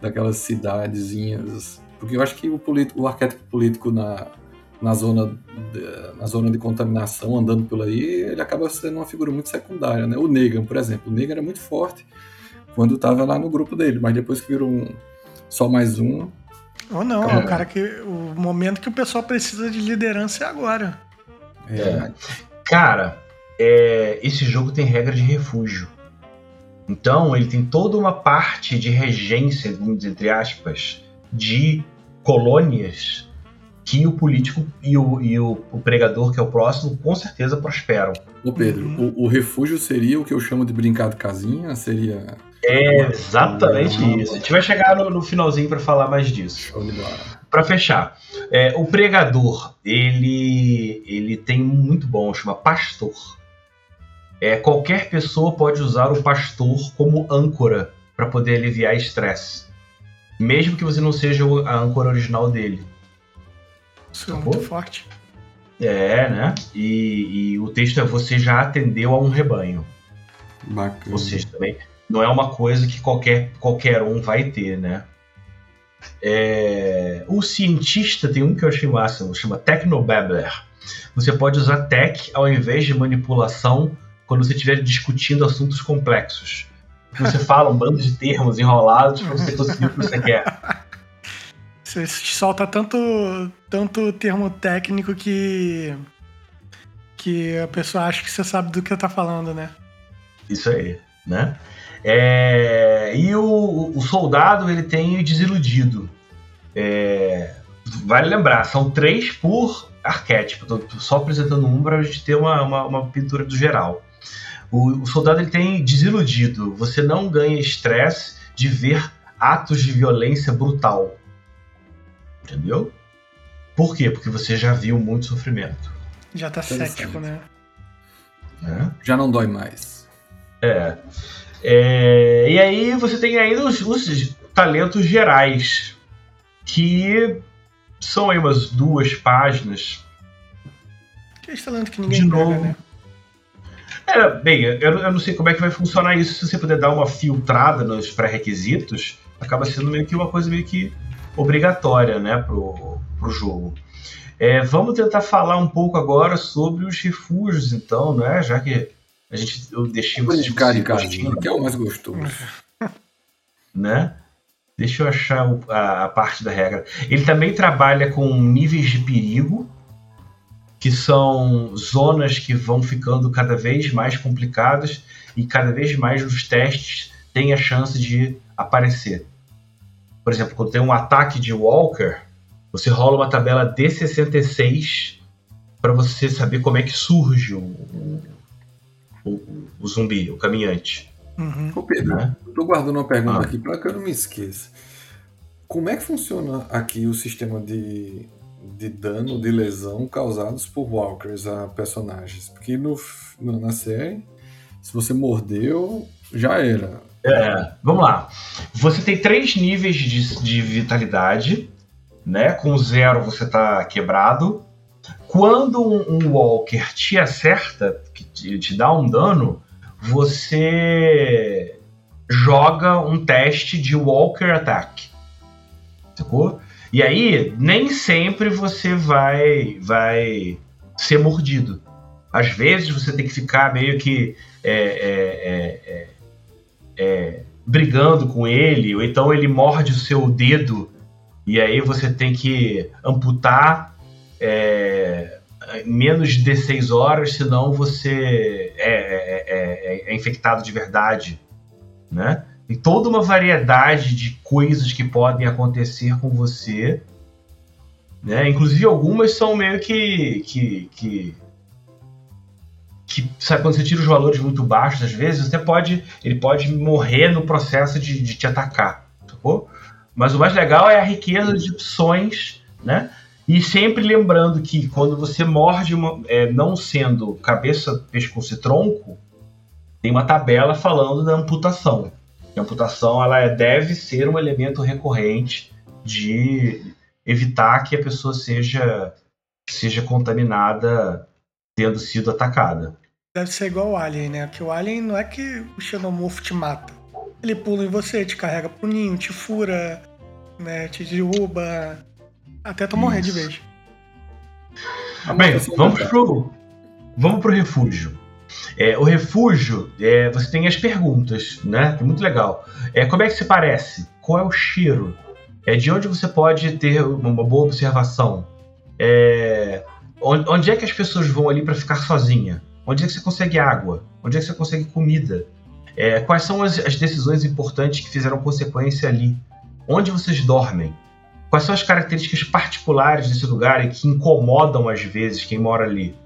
Daquelas cidadezinhas. Porque eu acho que o, político, o arquétipo político na, na zona de, na zona de contaminação, andando por aí, ele acaba sendo uma figura muito secundária, né? O Negan, por exemplo, o Negan era muito forte quando estava lá no grupo dele, mas depois que virou um, só mais um.
Ou não, é o cara que o momento que o pessoal precisa de liderança é agora.
É. é. Cara, é, esse jogo tem regra de refúgio. Então ele tem toda uma parte de regência, entre aspas, de colônias que o político e o, e o, o pregador, que é o próximo, com certeza prosperam.
Ô Pedro, uhum. o, o, refúgio seria o que eu chamo de brincar de casinha? Seria.
É exatamente uhum. isso. A gente vai chegar no, no finalzinho para falar mais disso. Para fechar, é, o pregador ele ele tem um muito bom, chama pastor. É, qualquer pessoa pode usar o pastor como âncora para poder aliviar estresse, mesmo que você não seja a âncora original dele.
Isso é muito forte.
É, né? E, e, o texto é você já atendeu a um rebanho.
Bacana.
Ou seja, também não é uma coisa que qualquer, qualquer um vai ter, né? É... O cientista tem um que eu achei máximo, chama Technobabbler. Você pode usar tech ao invés de manipulação quando você estiver discutindo assuntos complexos. Você fala um bando de termos enrolados para você conseguir o que você quer.
Você solta tanto, tanto termo técnico que que a pessoa acha que você sabe do que tá falando, né?
Isso aí, né? É, e o, o, soldado ele tem o desiludido. É, vale lembrar, são três por arquétipo. Tô só apresentando um para a gente ter uma, uma, uma, pintura do geral. O, o soldado ele tem desiludido. Você não ganha estresse de ver atos de violência brutal. Entendeu? Por quê? Porque você já viu muito sofrimento.
Já tá cético, né?
É? Já não dói mais.
É. é. E aí você tem ainda os, os talentos gerais, que são aí umas duas páginas.
Que é esse talento que ninguém de pega, novo. né?
É, bem, eu, eu, não sei como é que vai funcionar isso. Se você puder dar uma filtrada nos pré-requisitos, acaba sendo meio que uma coisa meio que obrigatória né, pro, pro jogo. É, vamos tentar falar um pouco agora sobre os refúgios, então, né? Já que a gente eu deixei
vocês de cara casinha, que é o mais gostoso.
né? Deixa eu achar o, a, a, parte da regra. Ele também trabalha com níveis de perigo, que são zonas que vão ficando cada vez mais complicadas e cada vez mais os testes têm a chance de aparecer. Por exemplo, quando tem um ataque de Walker, você rola uma tabela D66 para você saber como é que surge o, o, o zumbi, o caminhante.
Uhum. Ô Pedro, né? eu tô guardando uma pergunta ah. aqui para que eu não me esqueça. Como é que funciona aqui o sistema de, de dano, de lesão causados por walkers a personagens? Porque no, na série, se você mordeu, já era.
É, vamos lá. Você tem três níveis de, de vitalidade, né? Com zero você tá quebrado. Quando um, um Walker te acerta, que te, te dá um dano, você joga um teste de Walker Attack. Sacou? E aí, nem sempre você vai, vai ser mordido. Às vezes você tem que ficar meio que é, é, é, é é, brigando com ele, ou então ele morde o seu dedo e aí você tem que amputar é, menos de 16 horas, senão você é, é, é, é, infectado de verdade, né? Tem toda uma variedade de coisas que podem acontecer com você, né? Inclusive algumas são meio que, que, que que sabe, quando você tira os valores muito baixos, às vezes, você pode. Ele pode morrer no processo de, de te atacar. Mas o mais legal é a riqueza de opções, né? E sempre lembrando que quando você morde, uma, é, não sendo cabeça, pescoço e tronco, tem uma tabela falando da amputação. A amputação ela é, deve ser um elemento recorrente de evitar que a pessoa seja, seja contaminada tendo sido atacada.
Deve ser igual o Alien, né? Porque o Alien não é que o Xenomorfo te mata. Ele pula em você, te carrega pro ninho, te fura, né? Te derruba. Até tu morrer de vez.
Bem, vamos pro, vamos pro refúgio. É, o refúgio, é, você tem as perguntas, né? É muito legal. É, como é que se parece? Qual é o cheiro? É de onde você pode ter uma boa observação? É, Onde, onde é que as pessoas vão ali para ficar sozinha? Onde é que você consegue água? Onde é que você consegue comida? É, quais são as, as, decisões importantes que fizeram consequência ali? Onde vocês dormem? Quais são as características particulares desse lugar e que incomodam às vezes quem mora ali?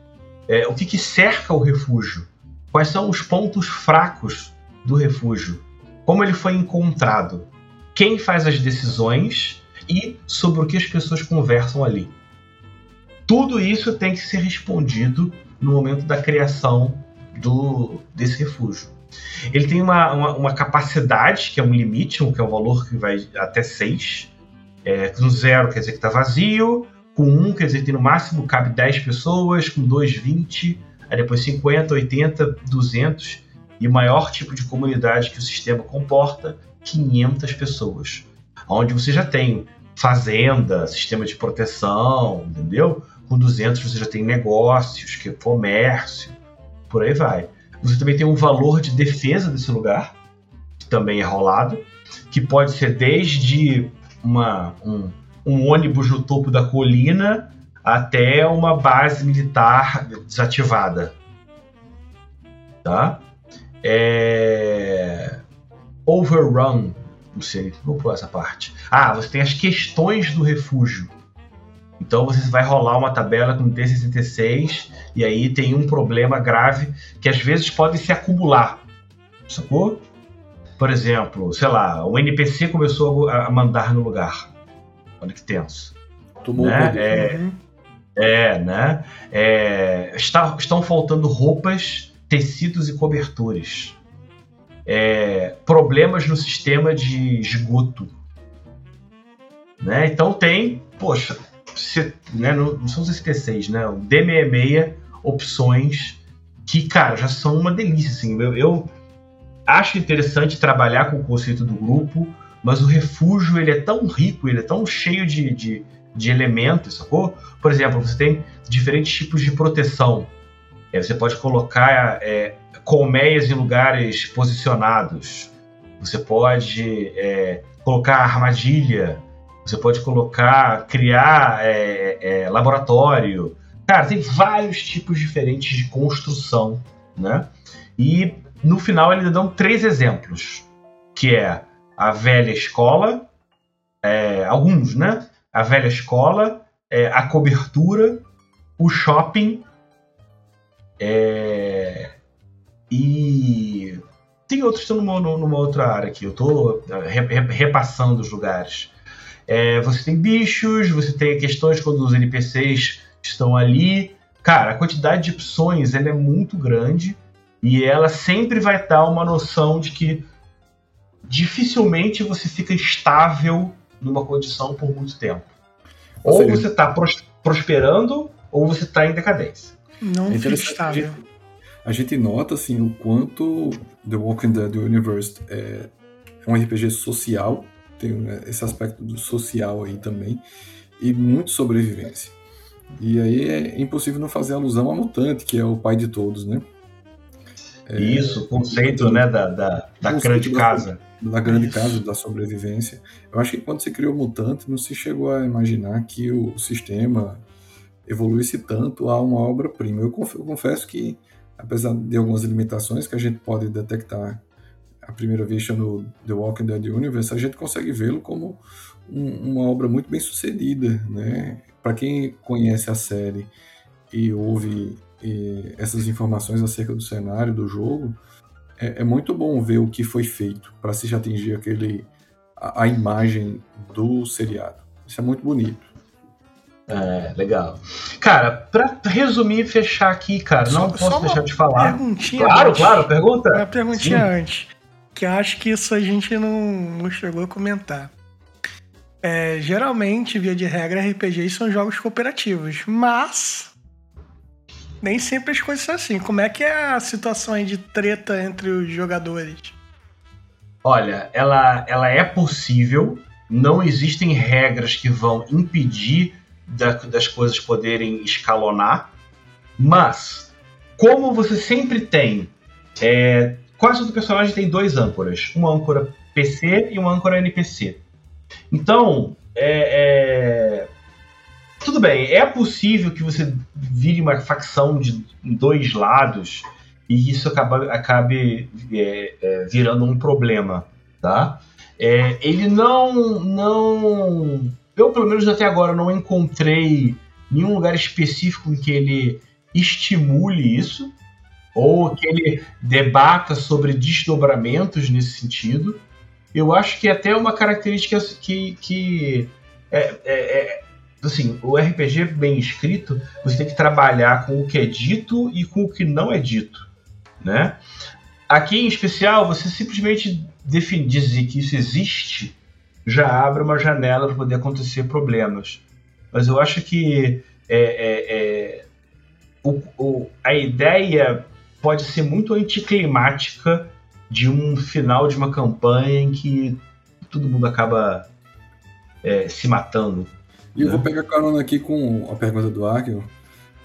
É, o que, que cerca o refúgio? Quais são os pontos fracos do refúgio? Como ele foi encontrado? Quem faz as decisões e sobre o que as pessoas conversam ali? Tudo isso tem que ser respondido no momento da criação do, desse refúgio. Ele tem uma, uma, uma, capacidade, que é um limite, que é um valor que vai até 6. É, no zero quer dizer que está vazio, com 1 um, quer dizer que no máximo cabe 10 pessoas, com 2, 20, aí depois 50, 80, 200. E o maior tipo de comunidade que o sistema comporta, 500 pessoas. Onde você já tem fazenda, sistema de proteção, entendeu? Com 200 você já tem negócios, que é comércio, por aí vai. Você também tem um valor de defesa desse lugar, que também é rolado, que pode ser desde uma, um, um ônibus no topo da colina até uma base militar desativada. Tá? É... Overrun. Não sei, vou pular essa parte. Ah, você tem as questões do refúgio. Então você vai rolar uma tabela com T66 e aí tem um problema grave que às vezes pode se acumular. Sacou? Por exemplo, sei lá, o NPC começou a mandar no lugar. Olha que tenso. Tomou né? é, uhum. é, né? É, está, estão faltando roupas, tecidos e cobertores. É, problemas no sistema de esgoto. Né? Então tem, poxa, né, não, não são os ST6, né? O D66, opções que, cara, já são uma delícia. Assim. Eu, eu acho interessante trabalhar com o conceito do grupo, mas o refúgio ele é tão rico, ele é tão cheio de, de, de elementos, sacou? Por exemplo, você tem diferentes tipos de proteção. É, você pode colocar é, colmeias em lugares posicionados. Você pode é, colocar armadilha você pode colocar, criar é, é, laboratório. Cara, tem vários tipos diferentes de construção, né? E no final eles dão três exemplos, que é a velha escola, é, alguns, né? A velha escola, é, a cobertura, o shopping é, e tem outros que estão numa, numa, outra área aqui. Eu estou é, repassando os lugares. É, você tem bichos, você tem questões quando os NPCs estão ali. Cara, a quantidade de opções ela é muito grande e ela sempre vai dar uma noção de que dificilmente você fica estável numa condição por muito tempo. Ou você está prosperando ou você está em decadência.
Não é fica estável.
A gente, a gente, nota assim o quanto The Walking Dead Universe é um RPG social tem né, esse aspecto do social aí também, e muito sobrevivência. E aí é impossível não fazer alusão a Mutante, que é o pai de todos, né?
É, Isso, o conceito, né, da, da, da grande casa.
Da, da grande Isso. casa, da sobrevivência. Eu acho que quando se criou o Mutante, não se chegou a imaginar que o sistema evoluísse tanto a uma obra-prima. Eu confesso que, apesar de algumas limitações que a gente pode detectar a primeira vista no The Walking Dead Universe, a gente consegue vê-lo como um, uma obra muito bem sucedida, né? Para quem conhece a série e ouve e, essas informações acerca do cenário do jogo, é, é muito bom ver o que foi feito para se atingir aquele a, a imagem do seriado. Isso é muito bonito.
É, legal. Cara, pra resumir e fechar aqui, cara, não só, posso só deixar de falar.
Perguntinha
claro, antes. claro, pergunta.
Uma perguntinha Sim. antes que acho que isso a gente não, não chegou a comentar. É, geralmente, via de regra, RPGs são jogos cooperativos, mas nem sempre as coisas são assim. Como é que é a situação de treta entre os jogadores?
Olha, ela, ela é possível, não existem regras que vão impedir da, das coisas poderem escalonar, mas como você sempre tem é, quase todo personagem tem dois âncoras, uma âncora PC e uma âncora NPC. Então, é, é... tudo bem, é possível que você vire uma facção de dois lados e isso acaba, acabe é, é, virando um problema, tá? É, ele não, não eu, pelo menos até agora, não encontrei nenhum lugar específico em que ele estimule isso, ou que ele debata sobre desdobramentos nesse sentido. Eu acho que é até uma característica que, que é, é, é, assim, o RPG bem escrito, você tem que trabalhar com o que é dito e com o que não é dito, né? Aqui em especial, você simplesmente definir, dizer que isso existe já abre uma janela para poder acontecer problemas. Mas eu acho que é, é, é, o, o, a ideia pode ser muito anticlimática de um final de uma campanha em que todo mundo acaba é, se matando.
E né? eu vou pegar carona aqui com a pergunta do Arkin.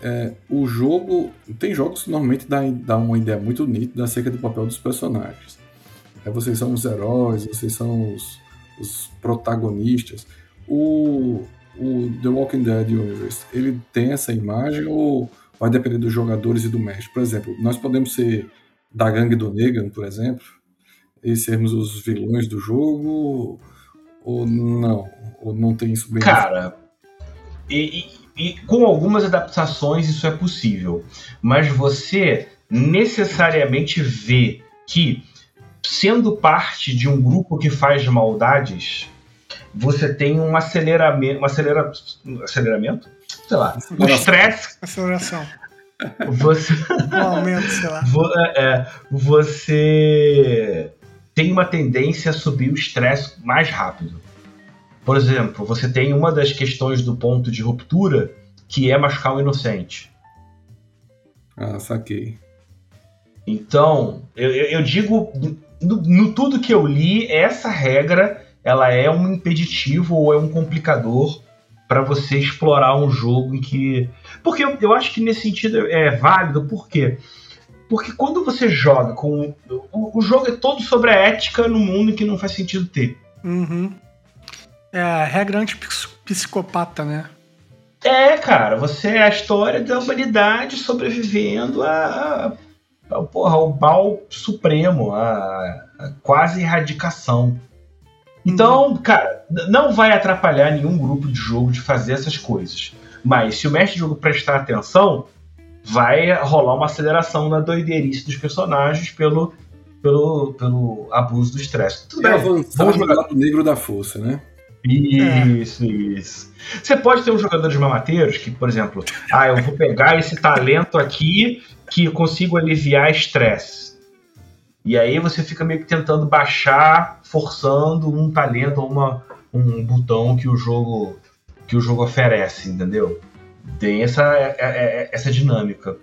É, o jogo. Tem jogos que normalmente dá, dá uma ideia muito nítida acerca do papel dos personagens. É, vocês são os heróis, vocês são os, os protagonistas. O, o The Walking Dead Universe, ele tem essa imagem ou vai depender dos jogadores e do mestre? Por exemplo, nós podemos ser da gangue do Negan, por exemplo, e sermos os vilões do jogo, ou não? Ou não tem isso bem
Cara, e, e, e com algumas adaptações isso é possível, mas você necessariamente vê que sendo parte de um grupo que faz maldades, você tem um aceleramento, um acelera, aceleramento, sei lá, um estresse,
aceleração,
você,
um aumento, sei lá,
é, é, você tem uma tendência a subir o estresse mais rápido. Por exemplo, você tem uma das questões do ponto de ruptura que é machucar o inocente.
Ah, saquei.
Então, eu, eu digo no, no, tudo que eu li, essa regra ela é um impeditivo ou é um complicador para você explorar um jogo em que. Porque eu, eu, acho que nesse sentido é válido, por quê? Porque quando você joga com. O, o jogo é todo sobre a ética no mundo em que não faz sentido ter.
Uhum. É a regra anti-psicopata, né?
É, cara, você é a história da humanidade sobrevivendo a, é porra, o mal supremo, a, a quase erradicação. Então, cara, não vai atrapalhar nenhum grupo de jogo de fazer essas coisas. Mas se o mestre de jogo prestar atenção, vai rolar uma aceleração na doideirice dos personagens pelo, pelo, pelo abuso do estresse.
Tudo é bem. Vamos jogar o negro da força, né?
Isso, é. isso. Você pode ter um jogador de mamateiros que, por exemplo, ah, eu vou pegar esse talento aqui que eu consigo aliviar estresse. E aí você fica meio que tentando baixar, forçando um talento ou uma, um botão que o jogo que o jogo oferece, entendeu? Tem essa, é, é, é, essa dinâmica.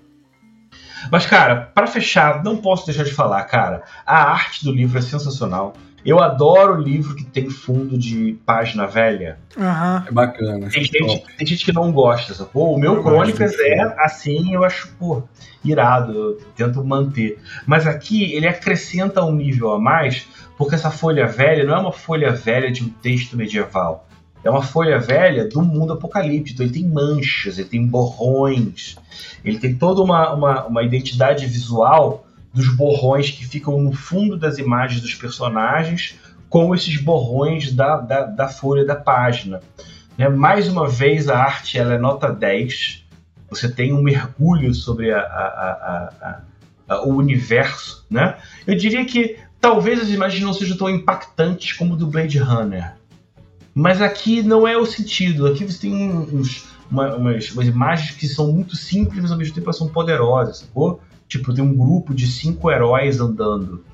Mas, cara, para fechar, não posso deixar de falar, cara, a arte do livro é sensacional. Eu adoro livro que tem fundo de página velha.
Uhum.
É bacana.
Tem gente, tem gente, que não gosta, sacou? O meu Crônicas é assim, eu acho, pô, irado, eu tento manter. Mas aqui ele acrescenta um nível a mais, porque essa folha velha não é uma folha velha de um texto medieval. É uma folha velha do mundo apocalíptico. Ele tem manchas, ele tem borrões, ele tem toda uma, uma, uma identidade visual dos borrões que ficam no fundo das imagens dos personagens, com esses borrões da, da, da folha da página. Né? Mais uma vez, a arte ela é nota 10. Você tem um mergulho sobre a, a, a, o universo. Né? Eu diria que talvez as imagens não sejam tão impactantes como do Blade Runner. Mas aqui não é o sentido. Aqui você tem uns, uma, umas, umas, imagens que são muito simples, mas ao mesmo tempo elas são poderosas, sacou? Tipo, tem um grupo de cinco heróis andando.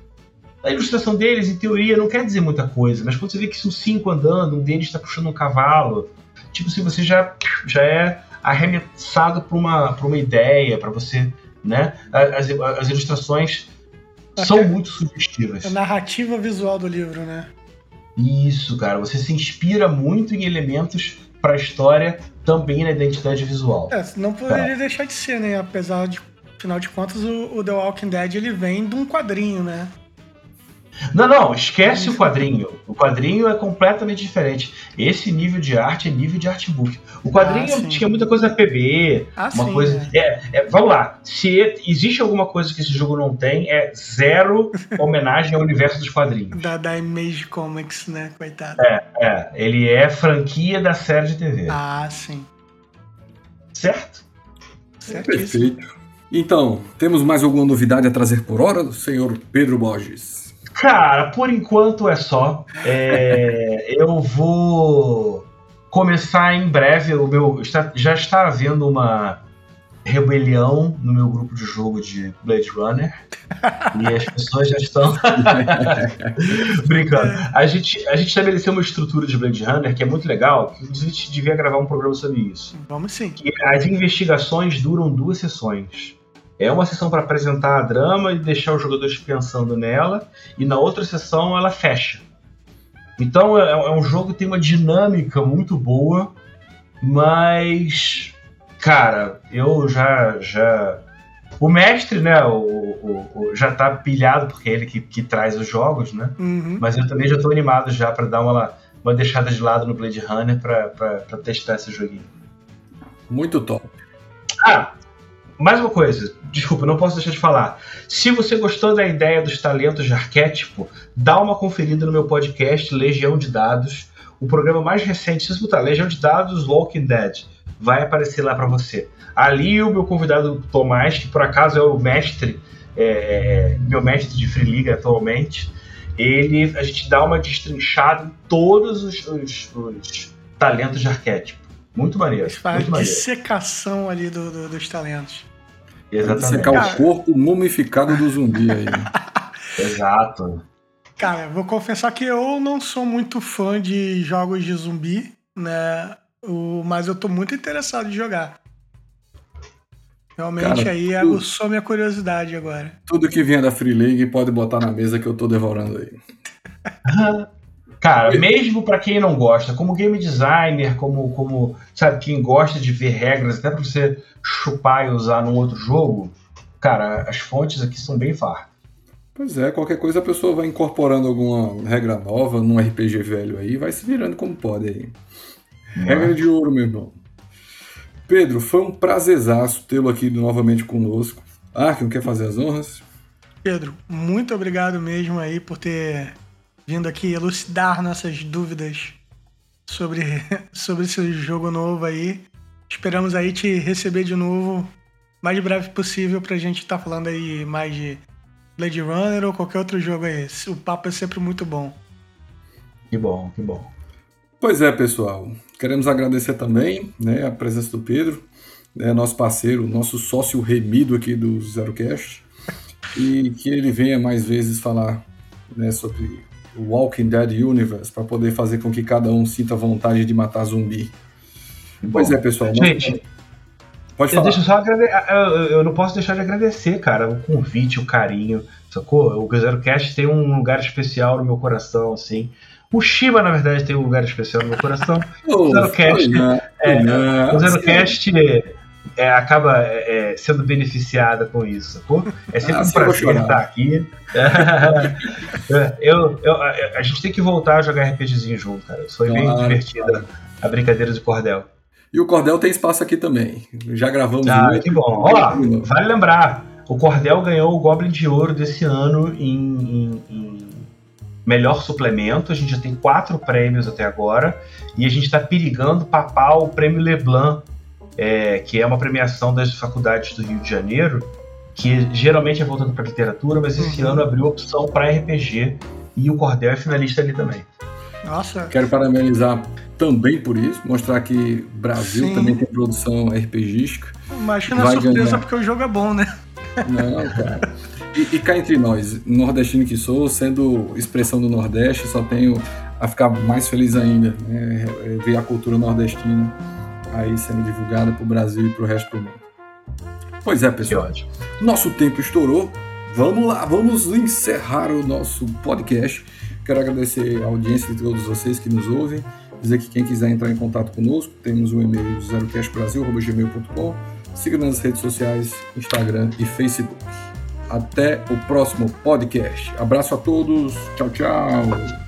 A ilustração deles, em teoria, não quer dizer muita coisa, mas quando você vê que são cinco andando, um deles está puxando um cavalo, tipo, se você já, já é arremessado para uma, uma ideia, para você, né? As, as ilustrações são muito sugestivas.
A narrativa visual do livro, né?
Isso, cara. Você se inspira muito em elementos para a história, também na identidade visual.
É, não poderia tá. deixar de ser, né? Apesar de Afinal de contas, o, o, The Walking Dead ele vem de um quadrinho, né?
Não, não, esquece o quadrinho. O quadrinho é completamente diferente. Esse nível de arte é nível de artbook. O quadrinho ah, tinha muita coisa PB, ah, uma sim, coisa. É. É, é, vamos lá. Se existe alguma coisa que esse jogo não tem, é zero homenagem ao universo dos quadrinhos.
Da, da Image Comics, né? Coitado.
É, é. Ele é franquia da série de TV.
Ah, sim.
Certo?
Certíssimo. Perfeito. Então, temos mais alguma novidade a trazer por hora, senhor Pedro Borges?
Cara, por enquanto é só. É, eu vou começar em breve. O meu já está havendo uma rebelião no meu grupo de jogo de Blade Runner e as pessoas já estão brincando. A gente, a gente estabeleceu uma estrutura de Blade Runner que é muito legal. Que a gente devia gravar um programa sobre isso.
Vamos sim.
Que as investigações duram duas sessões. É uma sessão para apresentar a drama e deixar os jogadores pensando nela, e na outra sessão ela fecha. Então é, é um jogo que tem uma dinâmica muito boa, mas cara, eu já já o mestre, né, o, o, o, já tá pilhado porque é ele que, que traz os jogos, né?
Uhum.
Mas eu também já tô animado já para dar uma, uma deixada de lado no Blade Runner para testar esse joguinho.
Muito top.
Ah, mais uma coisa, desculpa, não posso deixar de falar. Se você gostou da ideia dos talentos de arquétipo, dá uma conferida no meu podcast Legião de Dados, o programa mais recente. Se você botar Legião de Dados Walking Dead, vai aparecer lá para você. Ali o meu convidado Tomás, que por acaso é o mestre, é, é, meu mestre de Free League atualmente, ele, a gente dá uma destrinchada em todos os, os, os talentos de arquétipo. Muito maneiro. Muito
maneiro. dissecação ali do, do, dos talentos.
Exatamente. Secar o corpo mumificado do zumbi aí.
Exato.
Cara, vou confessar que eu não sou muito fã de jogos de zumbi, né? O, mas eu tô muito interessado em jogar. Realmente Cara, aí tudo, aguçou minha curiosidade agora.
Tudo que vier da Free League pode botar na mesa que eu tô devorando aí.
Cara, mesmo para quem não gosta, como game designer, como, como sabe, quem gosta de ver regras, até para você chupar e usar num outro jogo, cara, as fontes aqui são bem fartas.
Pois é, qualquer coisa a pessoa vai incorporando alguma regra nova num RPG velho aí, vai se virando como pode aí. É. Regra de ouro, meu irmão. Pedro, foi um prazerzaço tê-lo aqui novamente conosco. Ah, que não quer fazer as honras?
Pedro, muito obrigado mesmo aí por ter vindo aqui elucidar nossas dúvidas sobre, sobre esse jogo novo aí. Esperamos aí te receber de novo mais breve possível pra gente estar tá falando aí mais de Blade Runner ou qualquer outro jogo aí. O papo é sempre muito bom.
Que bom, que bom.
Pois é, pessoal. Queremos agradecer também né, a presença do Pedro, né, nosso parceiro, nosso sócio remido aqui do ZeroCast, e que ele venha mais vezes falar né, sobre o Walking Dead Universe para poder fazer com que cada um sinta vontade de matar zumbi. Bom, pois é, pessoal.
Gente, pode falar. Deixa só agrade... eu não posso deixar de agradecer, cara, o convite, o carinho, sacou? O Zero Cast tem um lugar especial no meu coração, assim. O Shiba, na verdade, tem um lugar especial no meu coração. o Zero Cast, é, o Zero Cast é, acaba é, é, sendo beneficiada com isso, sacou? É sempre ah, um prazer estar aqui. eu, eu, a gente tem que voltar a jogar RPGzinho junto, cara. Foi claro, bem divertida claro. a brincadeira de cordel.
E o Cordel tem espaço aqui também. Já gravamos
ah, muito. que bom. Ó, vale lembrar, o Cordel ganhou o Goblin de Ouro desse ano em, em, em melhor suplemento. A gente já tem quatro prêmios até agora. E a gente está perigando papar o prêmio Leblanc é, que é uma premiação das faculdades do Rio de Janeiro, que geralmente é voltado para literatura, mas esse uhum. ano abriu opção para RPG e o Cordel é finalista ali também.
Nossa.
Quero parabenizar também por isso, mostrar que Brasil Sim. também tem produção RPGística.
Imagina a surpresa ganhar. porque o jogo é bom, né?
Não, cara. E, e cá entre nós, nordestino que sou, sendo expressão do Nordeste, só tenho a ficar mais feliz ainda, né? ver a cultura nordestina aí sendo divulgada para o Brasil e para o resto do mundo. Pois é, pessoal. Nosso tempo estourou. Vamos lá, vamos encerrar o nosso podcast. Quero agradecer a audiência de todos vocês que nos ouvem. Dizer que quem quiser entrar em contato conosco, temos o e-mail zerocastbrasil.gmail.com. Siga nas redes sociais, Instagram e Facebook. Até o próximo podcast. Abraço a todos. Tchau, tchau.